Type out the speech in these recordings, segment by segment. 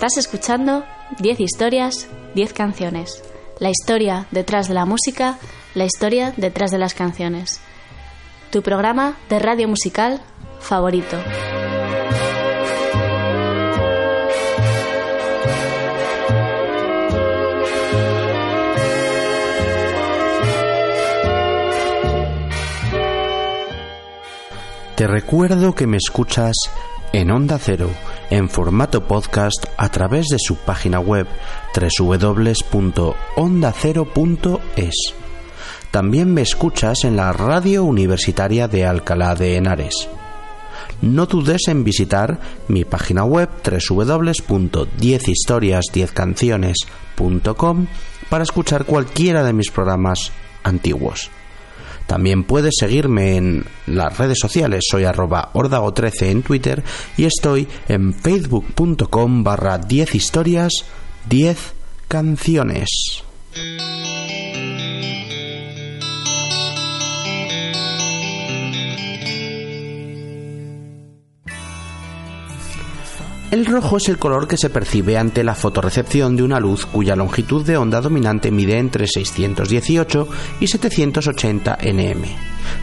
Estás escuchando 10 historias, 10 canciones. La historia detrás de la música, la historia detrás de las canciones. Tu programa de radio musical favorito. Te recuerdo que me escuchas en Onda Cero, en formato podcast a través de su página web www.ondacero.es. También me escuchas en la radio universitaria de Alcalá de Henares. No dudes en visitar mi página web www.10historias10canciones.com para escuchar cualquiera de mis programas antiguos. También puedes seguirme en las redes sociales, soy arroba ordago13 en Twitter y estoy en facebook.com barra 10 historias 10 canciones. El rojo es el color que se percibe ante la fotorrecepción de una luz cuya longitud de onda dominante mide entre 618 y 780 nm.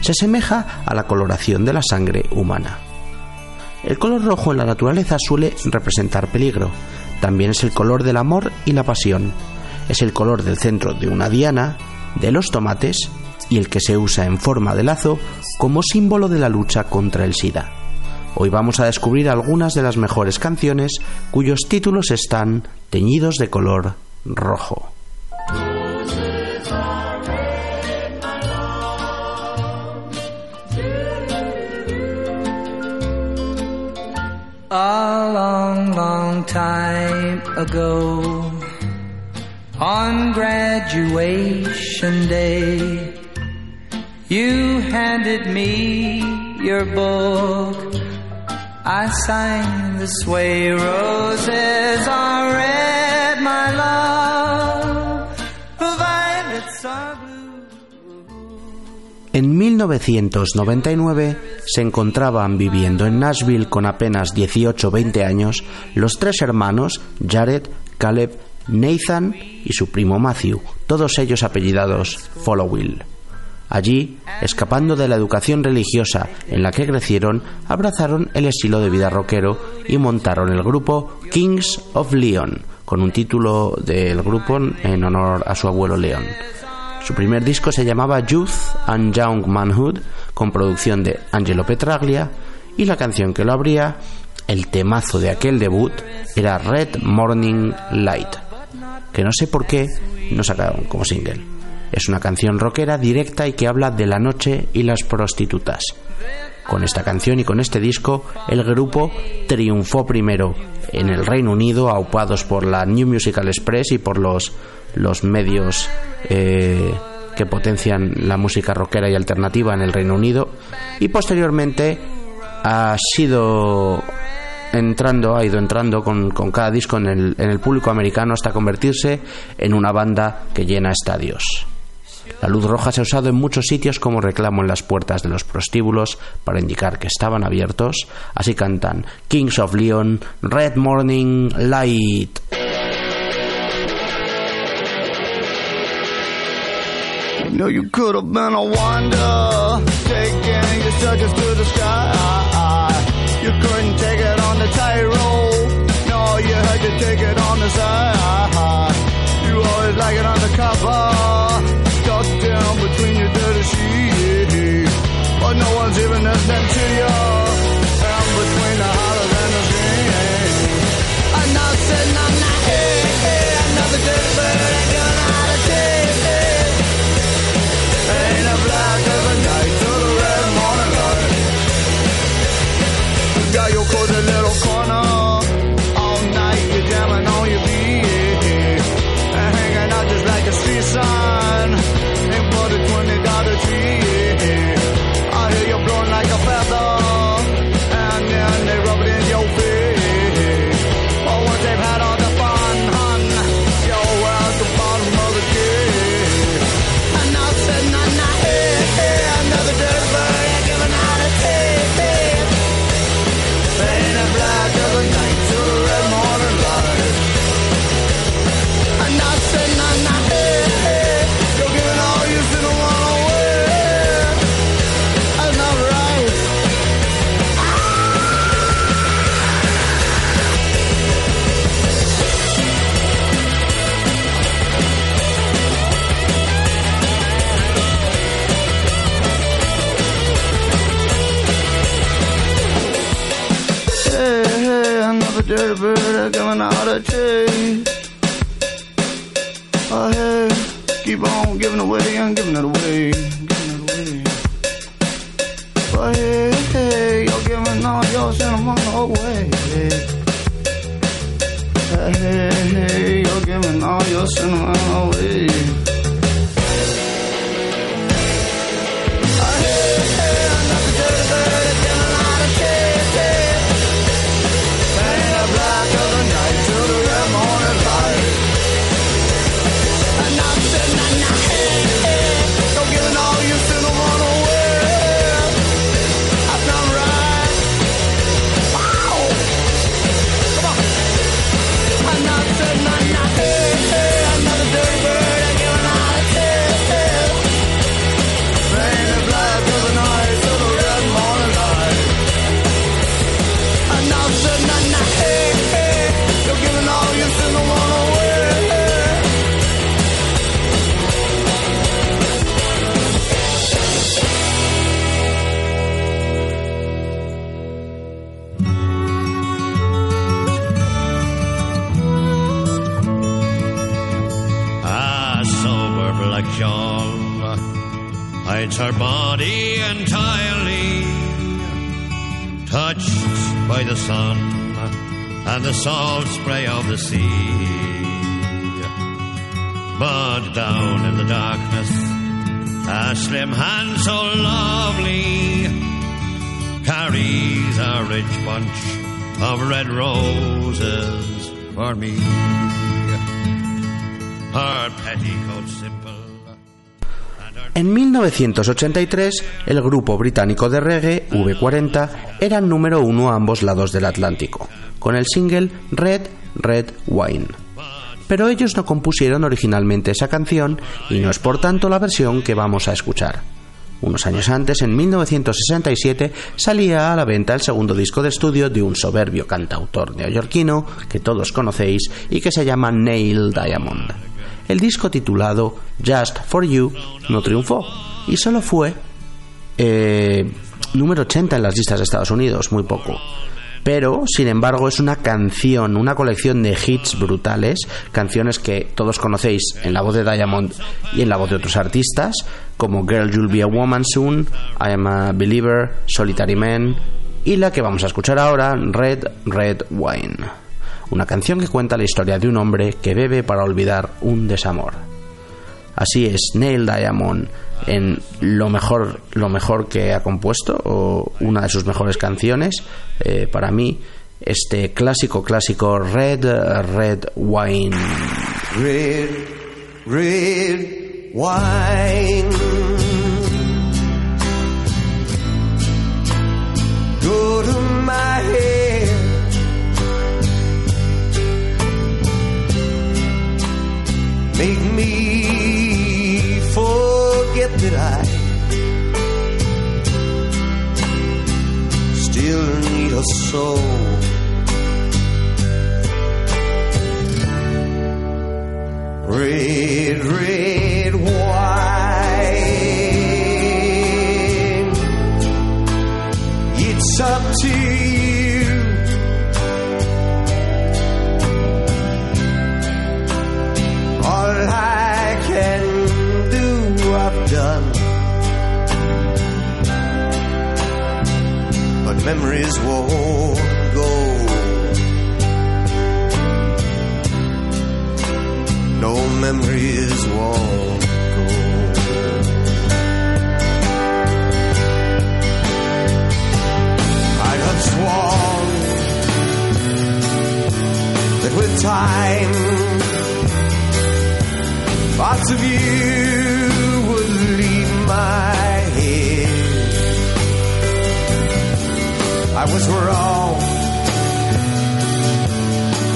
Se asemeja a la coloración de la sangre humana. El color rojo en la naturaleza suele representar peligro. También es el color del amor y la pasión. Es el color del centro de una diana, de los tomates y el que se usa en forma de lazo como símbolo de la lucha contra el SIDA. Hoy vamos a descubrir algunas de las mejores canciones cuyos títulos están teñidos de color rojo. A long, long time ago, on graduation day, you handed me your book. I sang this way, roses are red. En 1999 se encontraban viviendo en Nashville con apenas 18-20 años los tres hermanos Jared, Caleb, Nathan y su primo Matthew, todos ellos apellidados Followill. Allí, escapando de la educación religiosa en la que crecieron, abrazaron el estilo de vida rockero y montaron el grupo Kings of Leon, con un título del grupo en honor a su abuelo Leon. Su primer disco se llamaba Youth and Young Manhood, con producción de Angelo Petraglia, y la canción que lo abría, el temazo de aquel debut, era Red Morning Light, que no sé por qué no sacaron como single. Es una canción rockera directa y que habla de la noche y las prostitutas. Con esta canción y con este disco, el grupo triunfó primero en el Reino Unido, aupados por la New Musical Express y por los, los medios eh, que potencian la música rockera y alternativa en el Reino Unido, y posteriormente ha sido entrando, ha ido entrando con, con cada disco en el, en el público americano hasta convertirse en una banda que llena estadios. La luz roja se ha usado en muchos sitios como reclamo en las puertas de los prostíbulos para indicar que estaban abiertos. Así cantan Kings of Leon, Red Morning Light. You it on the dirty. But no one's even listening to you, they're giving out a taste. Oh, hey, keep on giving away and giving it away, giving. Oh, hey, hey, you're giving all your sentimental away. Hey, hey, you're giving all your sentimental away. Hides her body entirely, touched by the sun and the salt spray of the sea. But down in the darkness, a slim hand so lovely carries a rich bunch of red roses for me. Her petticoat simple. En 1983, el grupo británico de reggae V40 era número uno a ambos lados del Atlántico, con el single Red Red Wine. Pero ellos no compusieron originalmente esa canción y no es por tanto la versión que vamos a escuchar. Unos años antes, en 1967, salía a la venta el segundo disco de estudio de un soberbio cantautor neoyorquino que todos conocéis y que se llama Neil Diamond. El disco titulado Just for You no triunfó y solo fue eh, número 80 en las listas de Estados Unidos, muy poco. Pero, sin embargo, es una canción, una colección de hits brutales, canciones que todos conocéis en la voz de Diamond y en la voz de otros artistas, como Girl You'll Be a Woman Soon, I Am a Believer, Solitary Man, y la que vamos a escuchar ahora, Red Red Wine. Una canción que cuenta la historia de un hombre que bebe para olvidar un desamor. Así es, Neil Diamond en lo mejor, lo mejor que ha compuesto, o una de sus mejores canciones, eh, para mí, este clásico, clásico Red Red Wine. Red, red wine. Make me forget that I still need a soul. Red, red wine. It's up to Memories won't go. no memories won't go. I'd have sworn that with time, parts of you Was wrong,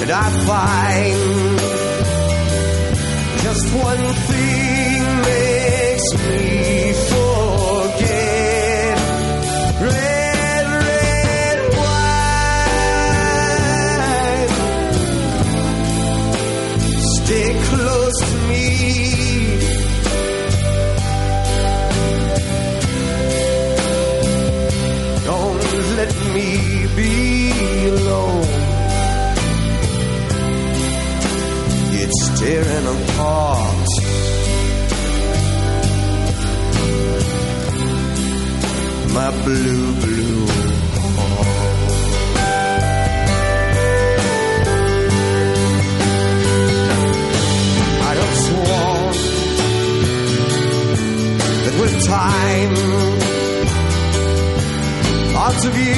and I find. Just one My blue, blue heart. I'd have sworn that with time, parts of you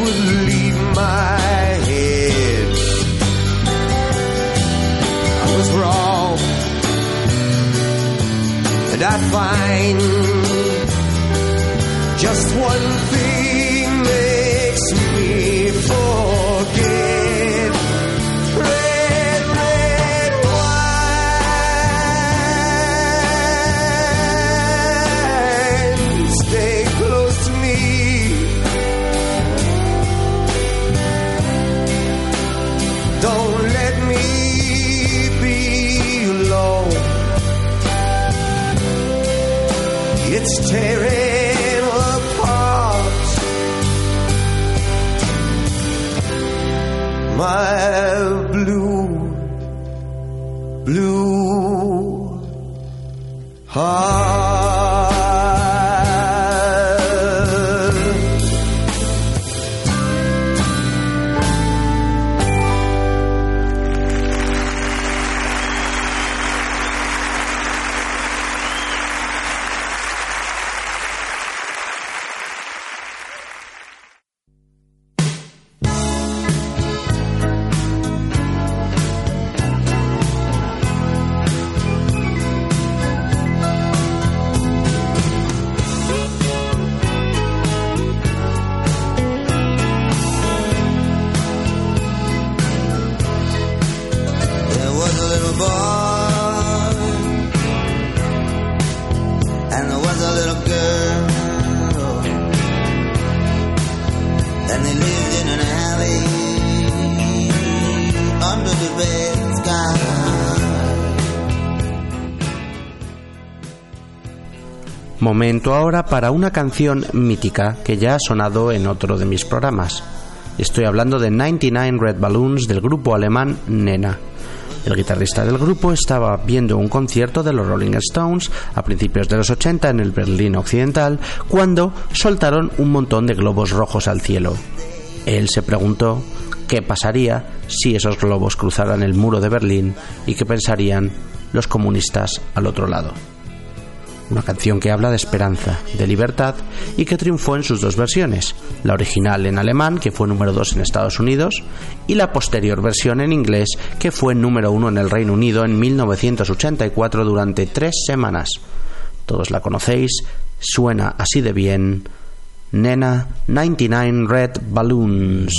would leave my head. I was wrong, and I find just one Momento ahora para una canción mítica que ya ha sonado en otro de mis programas. Estoy hablando de 99 Red Balloons del grupo alemán Nena. El guitarrista del grupo estaba viendo un concierto de los Rolling Stones a principios de los 80 en el Berlín Occidental cuando soltaron un montón de globos rojos al cielo. Él se preguntó qué pasaría si esos globos cruzaran el muro de Berlín y qué pensarían los comunistas al otro lado una canción que habla de esperanza, de libertad y que triunfó en sus dos versiones, la original en alemán, que fue número 2 en Estados Unidos, y la posterior versión en inglés, que fue número 1 en el Reino Unido en 1984 durante tres semanas. Todos la conocéis, suena así de bien. Nena 99 Red Balloons.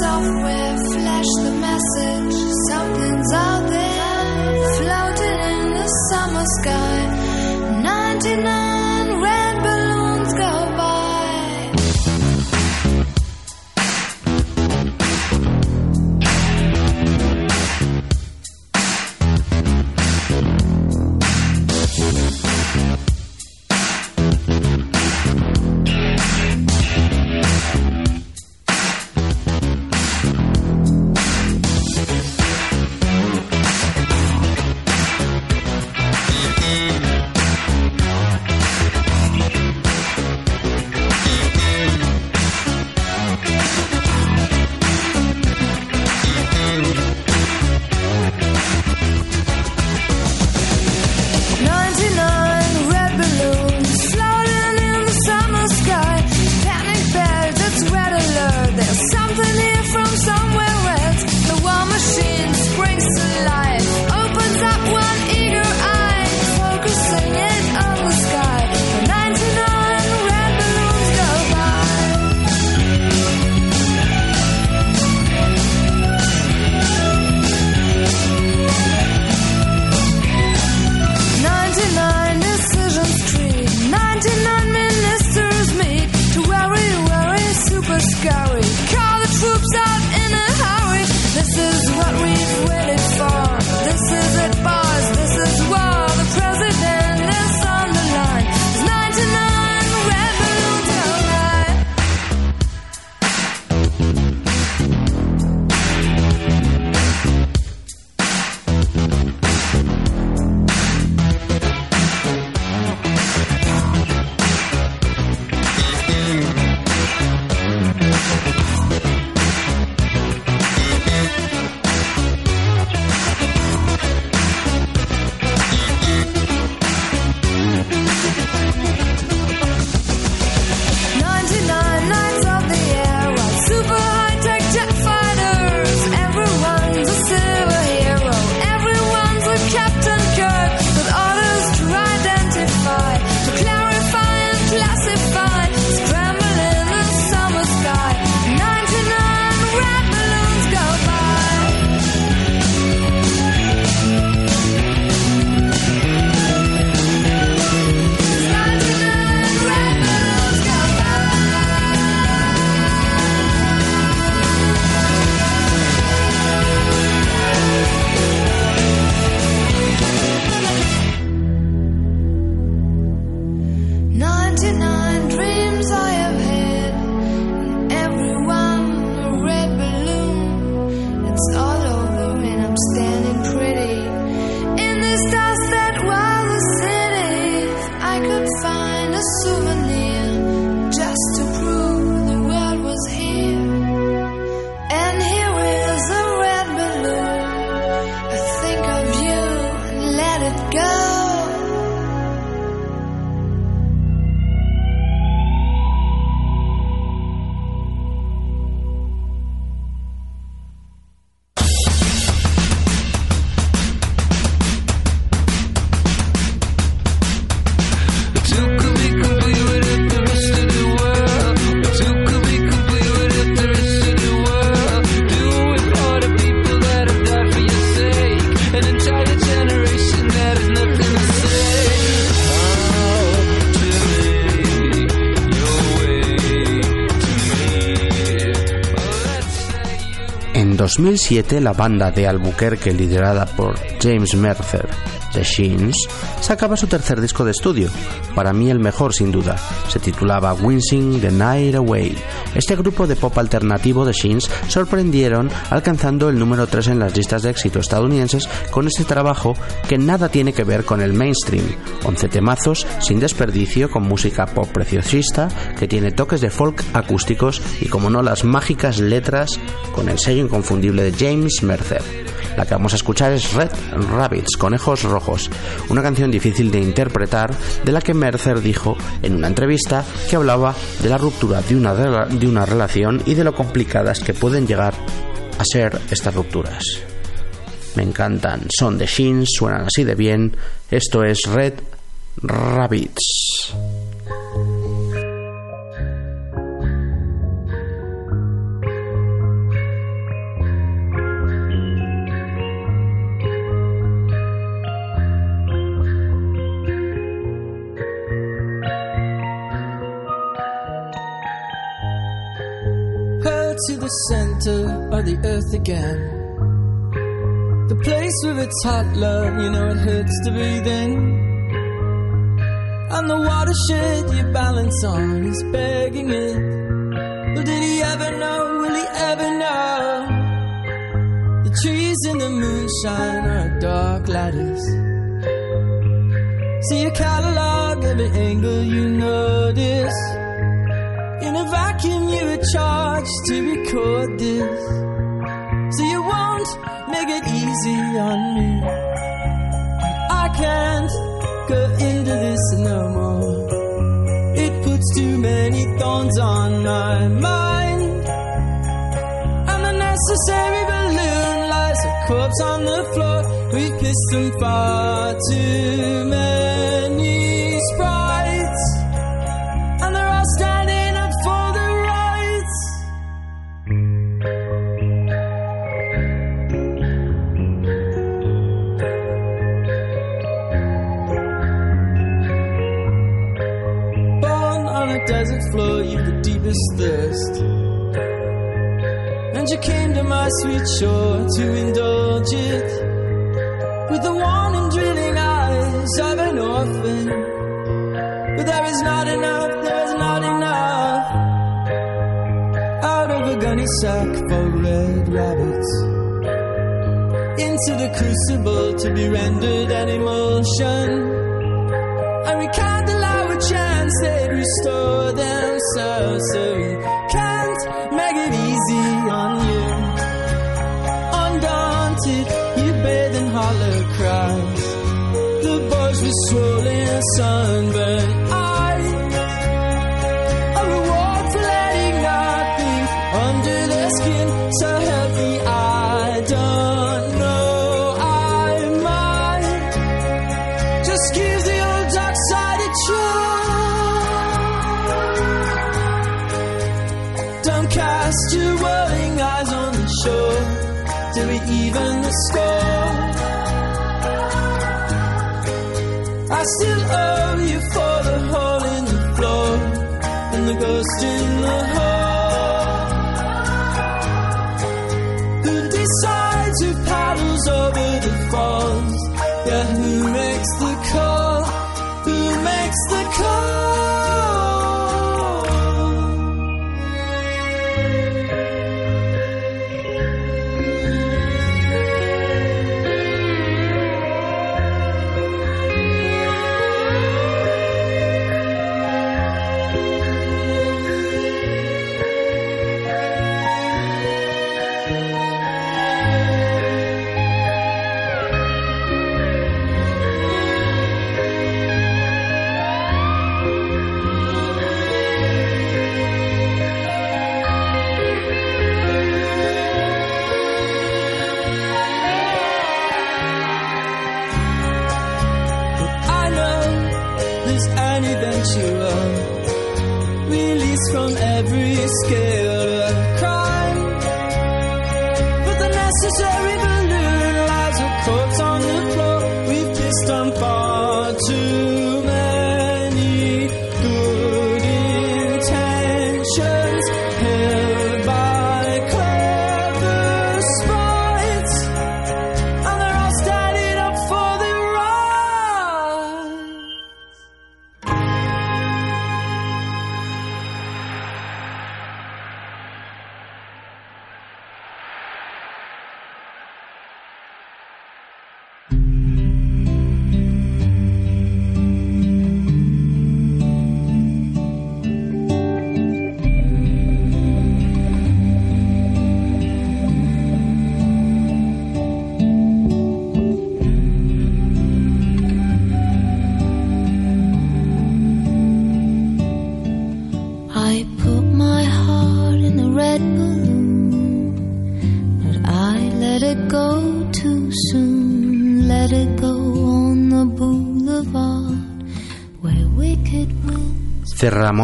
Box in 2007, la banda de Albuquerque liderada por James Mercer, The Sheens, sacaba su tercer disco de estudio, para mí el mejor sin duda. Se titulaba Wincing the Night Away. Este grupo de pop alternativo de Sheens sorprendieron alcanzando el número 3 en las listas de éxito estadounidenses con este trabajo que nada tiene que ver con el mainstream. 11 temazos sin desperdicio con música pop preciosista que tiene toques de folk acústicos y como no las mágicas letras con el sello inconfundible de James Mercer. La que vamos a escuchar es Red Rabbits, Conejos Rojos, una canción difícil de interpretar de la que Mercer dijo en una entrevista que hablaba de la ruptura de una, de una relación y de lo complicadas que pueden llegar a ser estas rupturas. Me encantan, son de Shins, suenan así de bien. Esto es Red Rabbits. To the center of the earth again. The place with its hot love, you know it hurts to breathe in. And the watershed you balance on is begging it. Well, did he ever know? Will he ever know? The trees in the moonshine are dark ladders. See a catalog every angle you notice. In a vacuum, you were charged to record this. So you won't make it easy on me. I can't go into this no more. It puts too many thorns on my mind. And the necessary balloon lies a corpse on the floor. We've kissed them far too many And you came to my sweet shore to indulge it with the warning, drilling eyes of an orphan. But there is not enough, there is not enough out of a gunny sack for red rabbits. Into the crucible to be rendered an emulsion. They'd restore themselves. So so we can't make it easy on you. Undaunted, you bathe in hollow cries. The boys with swollen, sunburned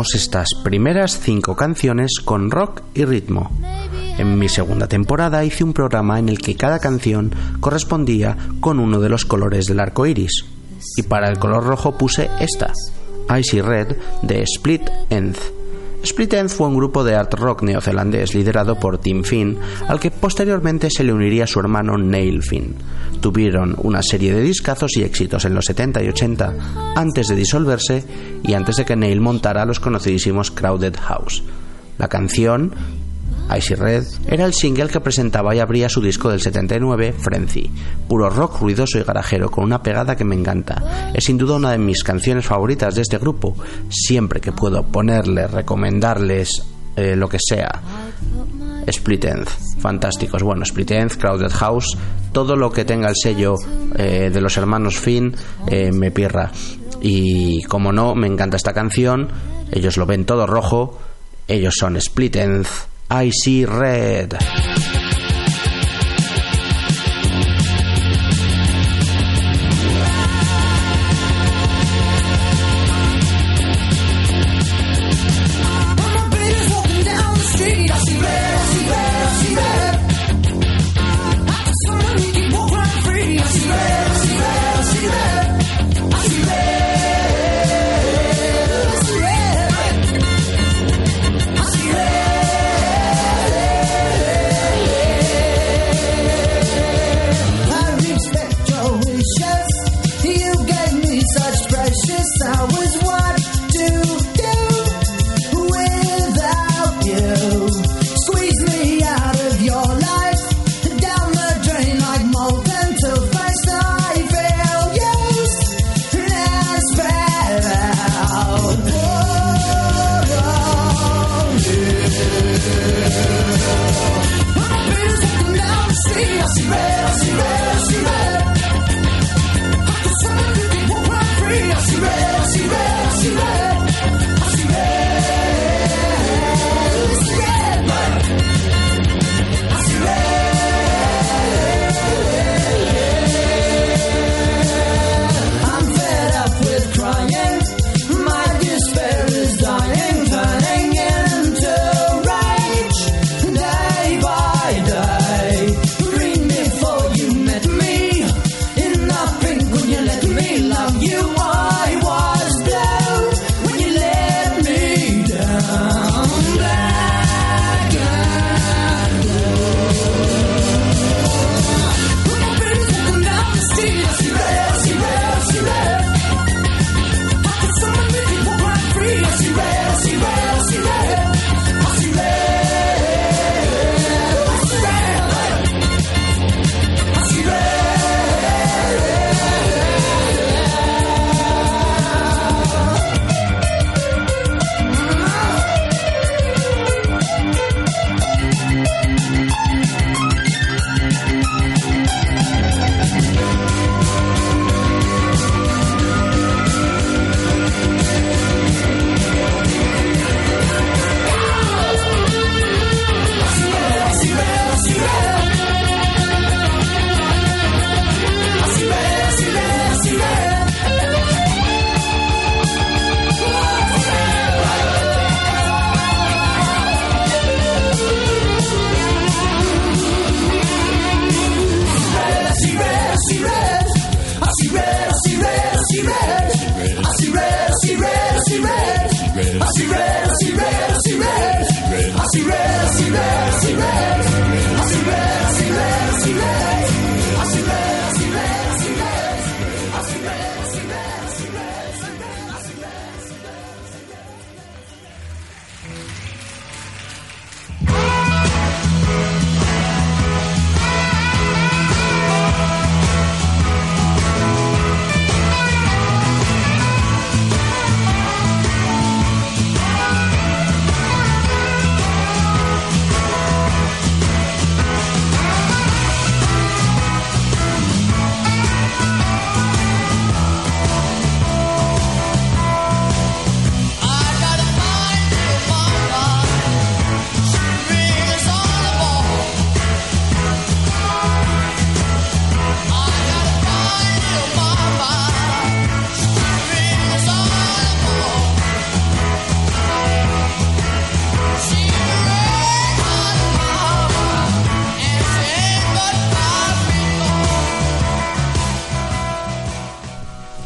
Estas primeras cinco canciones con rock y ritmo. En mi segunda temporada hice un programa en el que cada canción correspondía con uno de los colores del arco iris. Y para el color rojo puse esta, Icy Red de Split Enz. Split Enz fue un grupo de art rock neozelandés liderado por Tim Finn, al que posteriormente se le uniría su hermano Neil Finn. Tuvieron una serie de discazos y éxitos en los 70 y 80 antes de disolverse y antes de que Neil montara los conocidísimos Crowded House. La canción Icy Red era el single que presentaba y abría su disco del 79, Frenzy. Puro rock ruidoso y garajero con una pegada que me encanta. Es sin duda una de mis canciones favoritas de este grupo. Siempre que puedo ponerles, recomendarles eh, lo que sea. Split Enz, fantásticos. Bueno, Split Enz, Crowded House, todo lo que tenga el sello eh, de los hermanos Finn eh, me pierra. Y como no, me encanta esta canción. Ellos lo ven todo rojo. Ellos son Split Enz. I see red.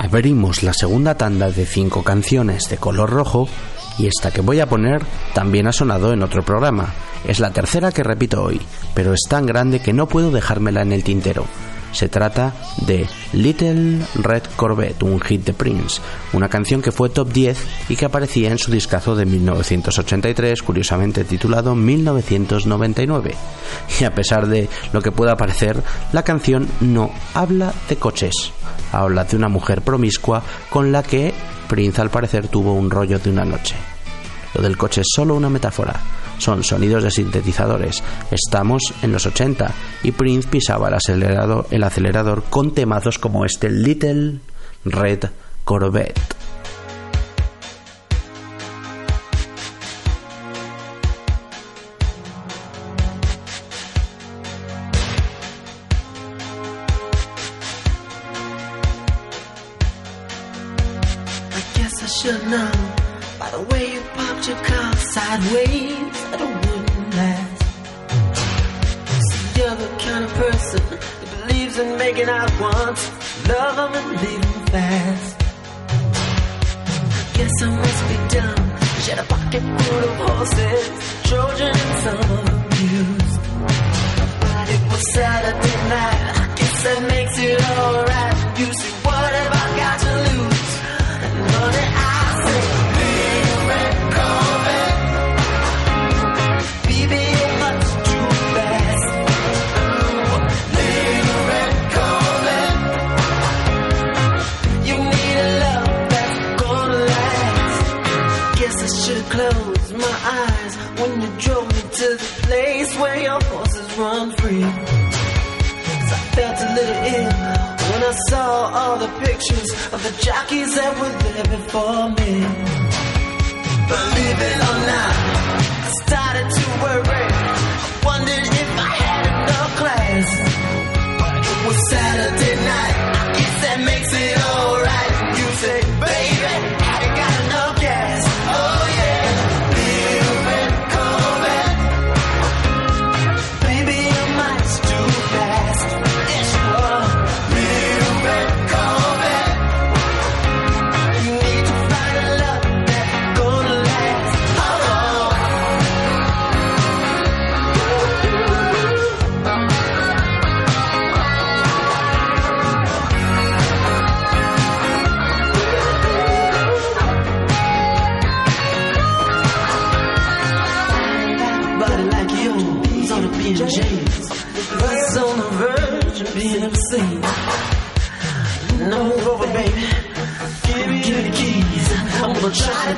Abrimos la segunda tanda de cinco canciones de color rojo y esta que voy a poner también ha sonado en otro programa. Es la tercera que repito hoy, pero es tan grande que no puedo dejármela en el tintero. Se trata de Little Red Corvette, un hit de Prince, una canción que fue top 10 y que aparecía en su discazo de 1983, curiosamente titulado 1999. Y a pesar de lo que pueda parecer, la canción no habla de coches, habla de una mujer promiscua con la que Prince al parecer tuvo un rollo de una noche. Lo del coche es solo una metáfora. Son sonidos de sintetizadores. Estamos en los 80 y Prince pisaba el acelerador, el acelerador con temazos como este Little Red Corvette. All the pictures of the jockeys that were there before me. Believe it or not, I started to worry. I wondered if I had enough class. But It was Saturday night. I guess that makes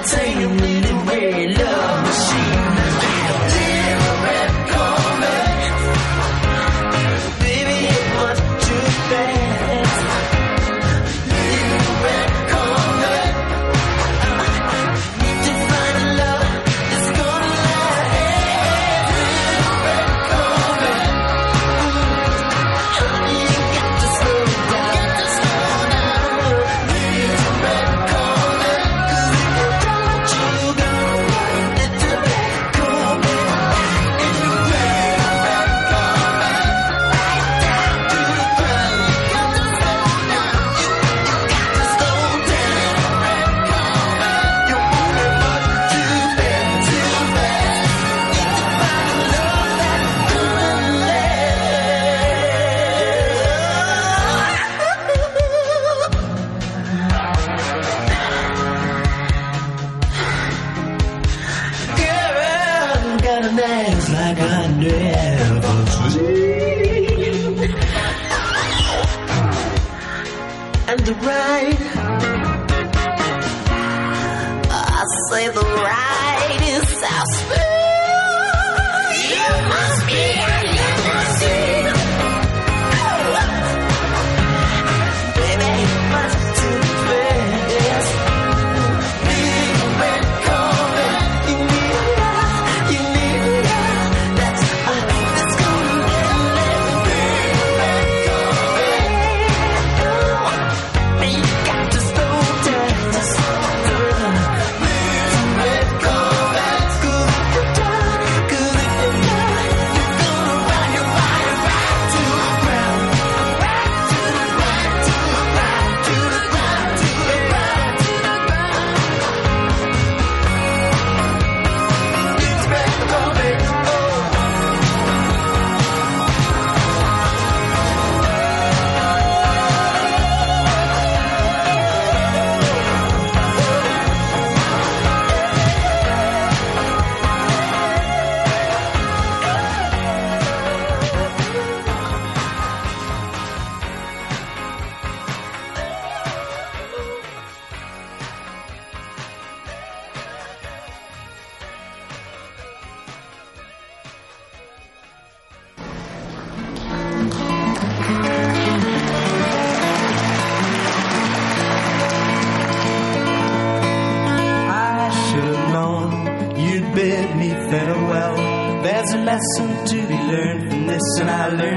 sing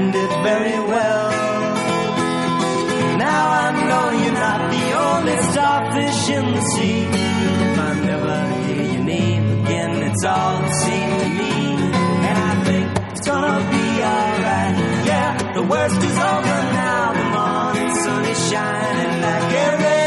and it very well. Now I know you're not the only starfish in the sea. If I never hear your name again, it's all the same to me. And I think it's gonna be alright. Yeah, the worst is over now. The morning sun is shining like a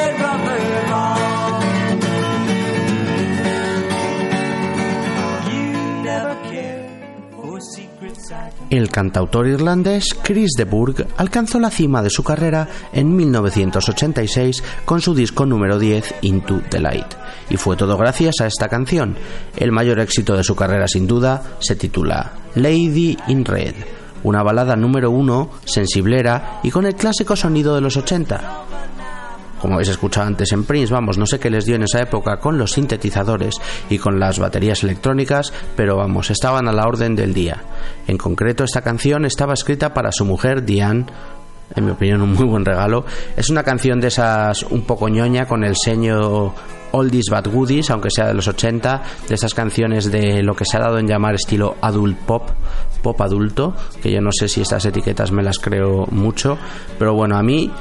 El cantautor irlandés Chris de Burgh alcanzó la cima de su carrera en 1986 con su disco número 10 Into the Light. Y fue todo gracias a esta canción. El mayor éxito de su carrera sin duda se titula Lady in Red, una balada número uno, sensiblera y con el clásico sonido de los 80 como habéis escuchado antes en Prince, vamos, no sé qué les dio en esa época con los sintetizadores y con las baterías electrónicas, pero vamos, estaban a la orden del día. En concreto, esta canción estaba escrita para su mujer Diane, en mi opinión un muy buen regalo. Es una canción de esas un poco ñoña con el seño oldies but goodies, aunque sea de los 80, de esas canciones de lo que se ha dado en llamar estilo adult pop, pop adulto, que yo no sé si estas etiquetas me las creo mucho, pero bueno, a mí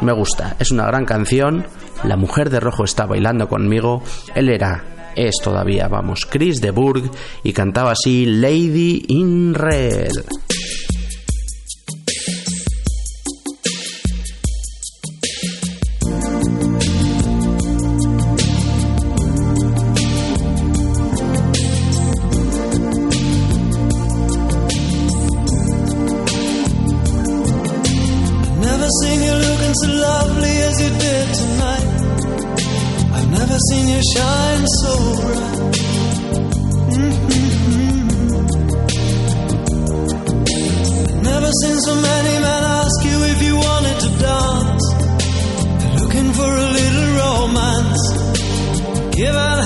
me gusta, es una gran canción. La mujer de rojo está bailando conmigo. Él era, es todavía, vamos, Chris de Burgh y cantaba así Lady in Red. Never seen so many men ask you if you wanted to dance. Looking for a little romance. Given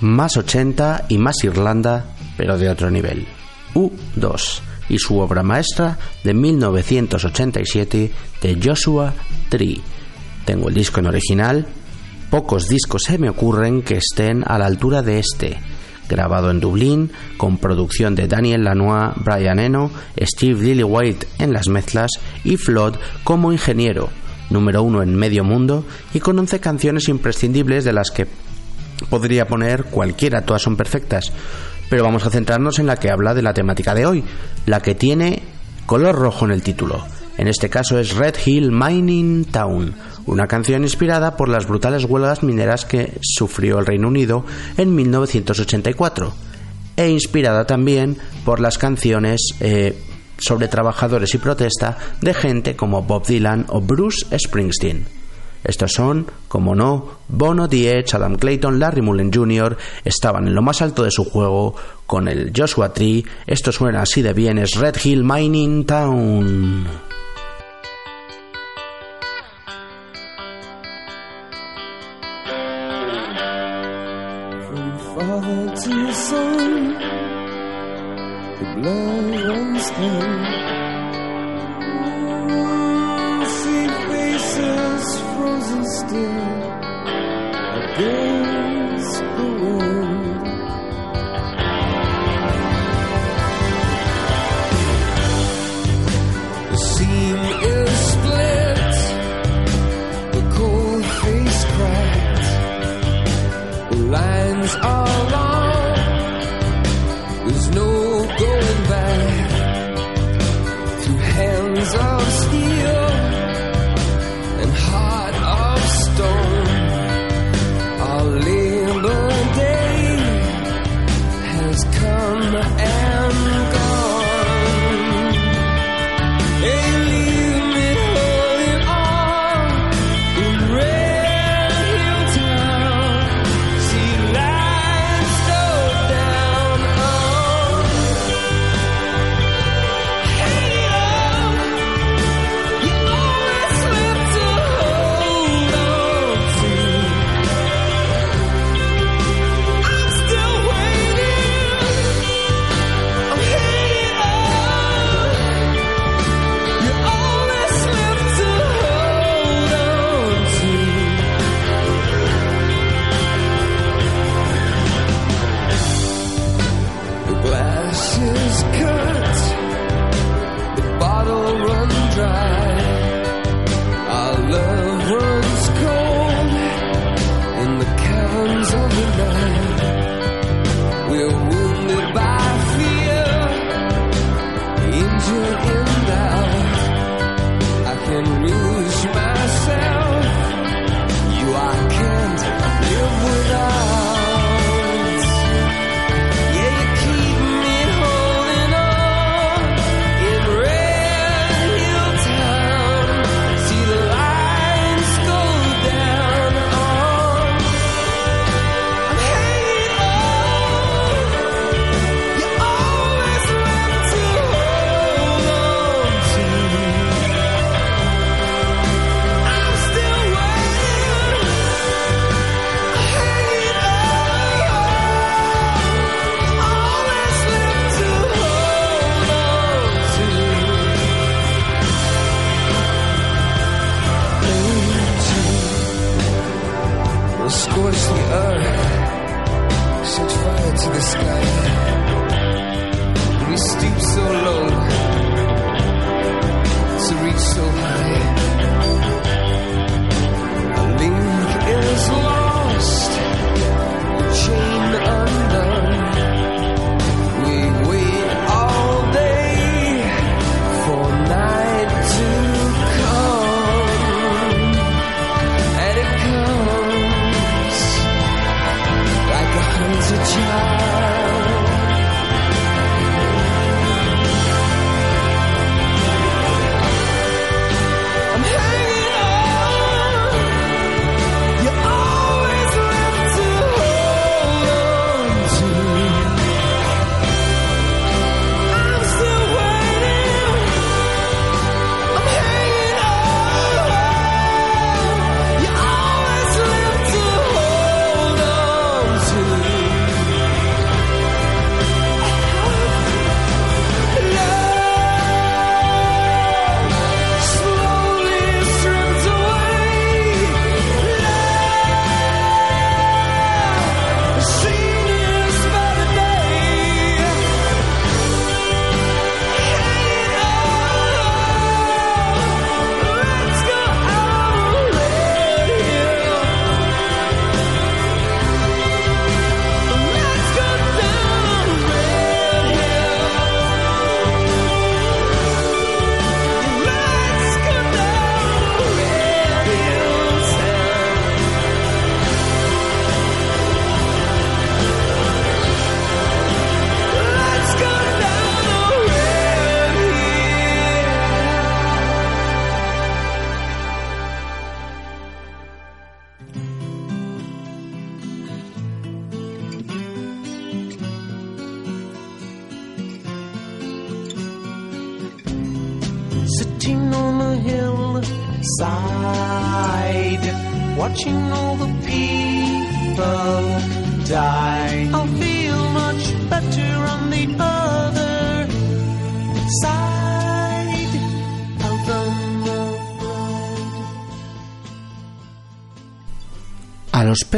más 80 y más Irlanda, pero de otro nivel. U2 y su obra maestra de 1987 de Joshua Tree. Tengo el disco en original. Pocos discos se me ocurren que estén a la altura de este. Grabado en Dublín, con producción de Daniel Lanois, Brian Eno, Steve Lillywhite en las mezclas y Flood como ingeniero, número uno en medio mundo y con 11 canciones imprescindibles de las que podría poner cualquiera, todas son perfectas. Pero vamos a centrarnos en la que habla de la temática de hoy, la que tiene color rojo en el título. En este caso es Red Hill Mining Town, una canción inspirada por las brutales huelgas mineras que sufrió el Reino Unido en 1984 e inspirada también por las canciones eh, sobre trabajadores y protesta de gente como Bob Dylan o Bruce Springsteen. Estos son, como no, Bono, Edge, Adam Clayton, Larry Mullen Jr. estaban en lo más alto de su juego con el Joshua Tree. Esto suena así de bien, es Red Hill Mining Town. Still against the wind. The seam is split, the cold face cracked. The lines are long. There's no going back. Through hands of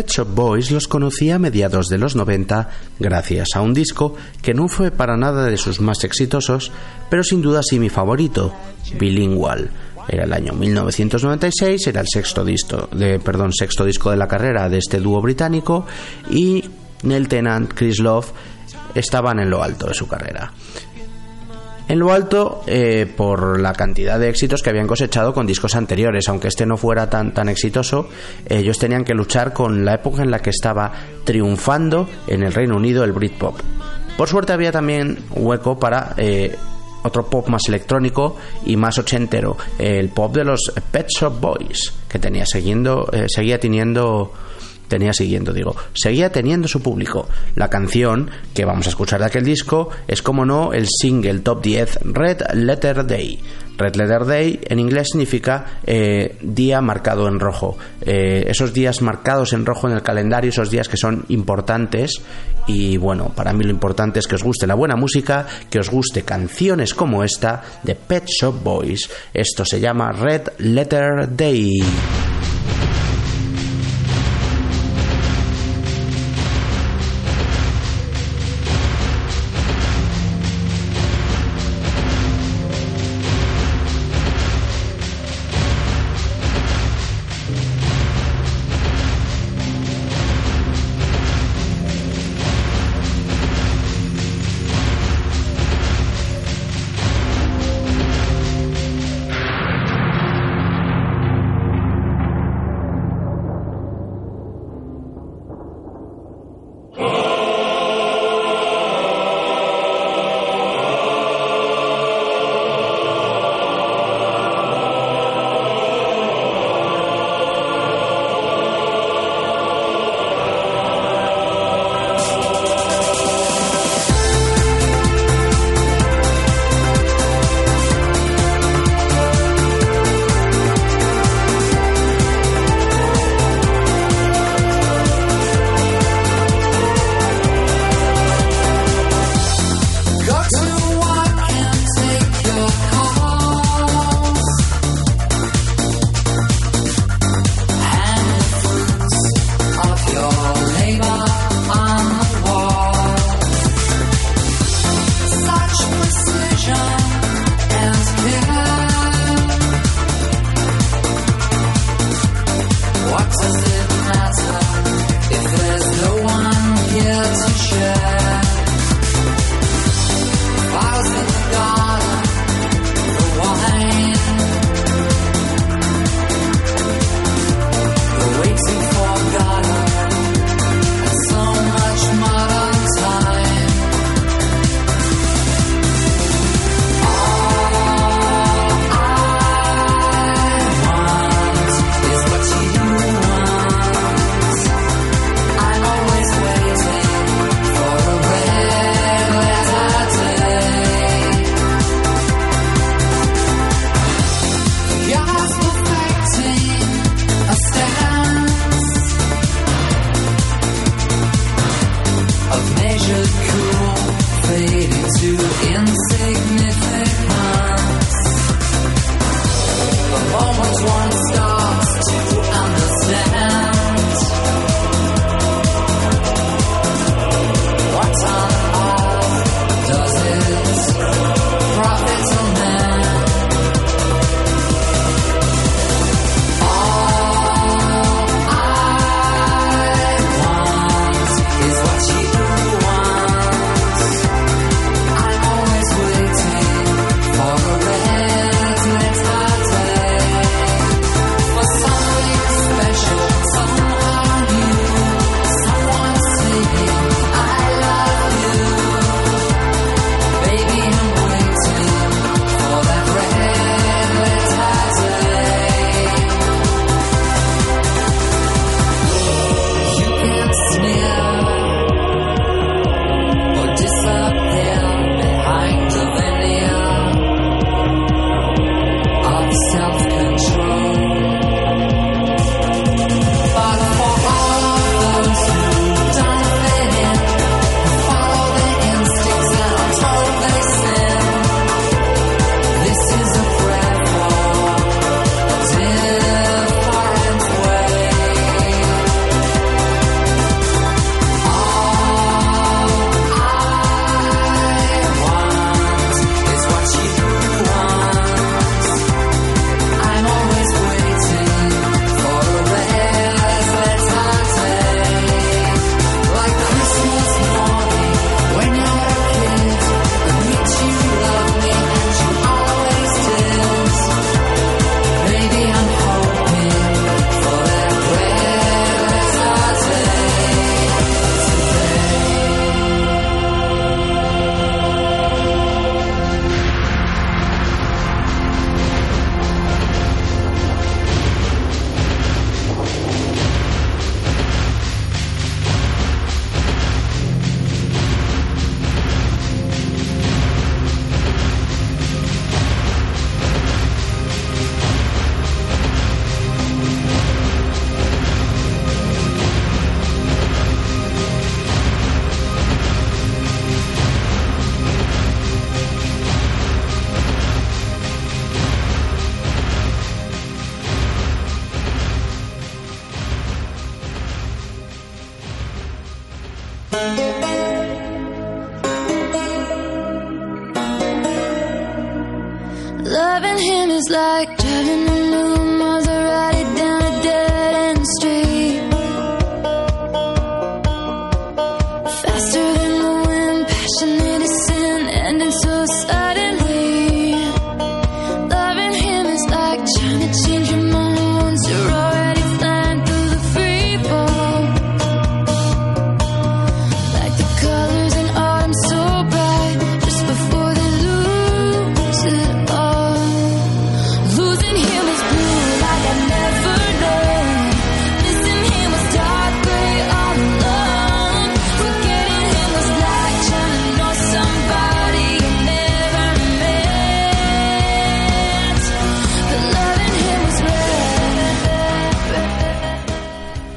Pet Shop Boys los conocí a mediados de los 90 gracias a un disco que no fue para nada de sus más exitosos, pero sin duda sí mi favorito, Bilingual. Era el año 1996, era el sexto disco de, perdón, sexto disco de la carrera de este dúo británico y Neil Tennant, Chris Love estaban en lo alto de su carrera. En lo alto eh, por la cantidad de éxitos que habían cosechado con discos anteriores, aunque este no fuera tan, tan exitoso, ellos tenían que luchar con la época en la que estaba triunfando en el Reino Unido el Britpop. Por suerte había también hueco para eh, otro pop más electrónico y más ochentero, el pop de los Pet Shop Boys, que tenía siguiendo, eh, seguía teniendo tenía siguiendo, digo, seguía teniendo su público. La canción que vamos a escuchar de aquel disco es, como no, el single top 10 Red Letter Day. Red Letter Day en inglés significa eh, día marcado en rojo. Eh, esos días marcados en rojo en el calendario, esos días que son importantes. Y bueno, para mí lo importante es que os guste la buena música, que os guste canciones como esta de Pet Shop Boys. Esto se llama Red Letter Day.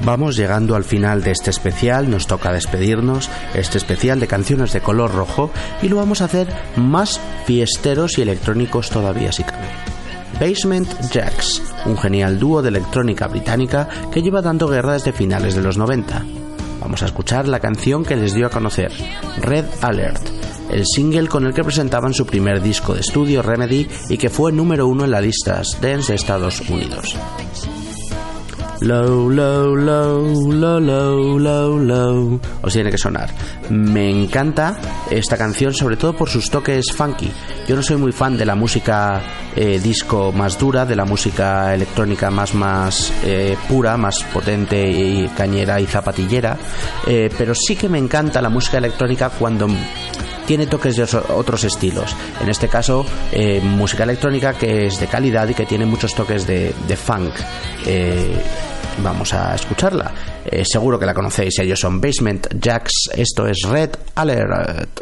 Vamos llegando al final de este especial, nos toca despedirnos, este especial de canciones de color rojo, y lo vamos a hacer más fiesteros y electrónicos todavía si cabe. Basement Jacks, un genial dúo de electrónica británica que lleva dando guerra desde finales de los 90. Vamos a escuchar la canción que les dio a conocer, Red Alert, el single con el que presentaban su primer disco de estudio Remedy y que fue número uno en las listas dance de Estados Unidos. Low, low, low, low, low, low, low. Os tiene que sonar. Me encanta esta canción, sobre todo por sus toques funky. Yo no soy muy fan de la música eh, disco más dura, de la música electrónica más, más eh, pura, más potente y cañera y zapatillera, eh, pero sí que me encanta la música electrónica cuando tiene toques de otros estilos. En este caso, música electrónica que es de calidad y que tiene muchos toques de, funk. Vamos a escucharla. Eh, seguro que la conocéis. Ellos son Basement Jacks. Esto es Red Alert.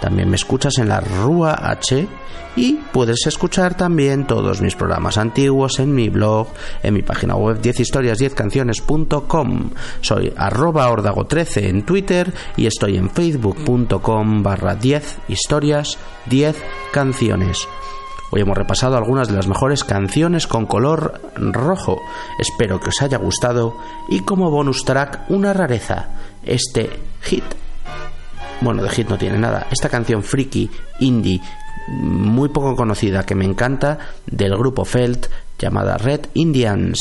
También me escuchas en la Rúa H y puedes escuchar también todos mis programas antiguos en mi blog, en mi página web 10historias10canciones.com. Soy arroba ordago13 en Twitter y estoy en facebook.com barra 10 historias 10 canciones. Hoy hemos repasado algunas de las mejores canciones con color rojo. Espero que os haya gustado y como bonus track una rareza, este hit bueno, de hit no tiene nada. Esta canción friki, indie, muy poco conocida, que me encanta, del grupo Felt, llamada Red Indians.